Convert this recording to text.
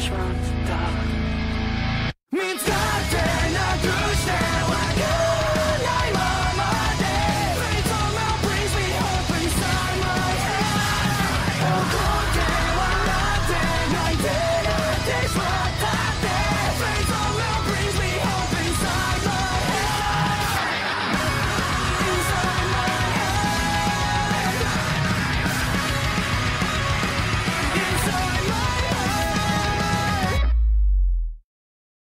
Judgment Dark.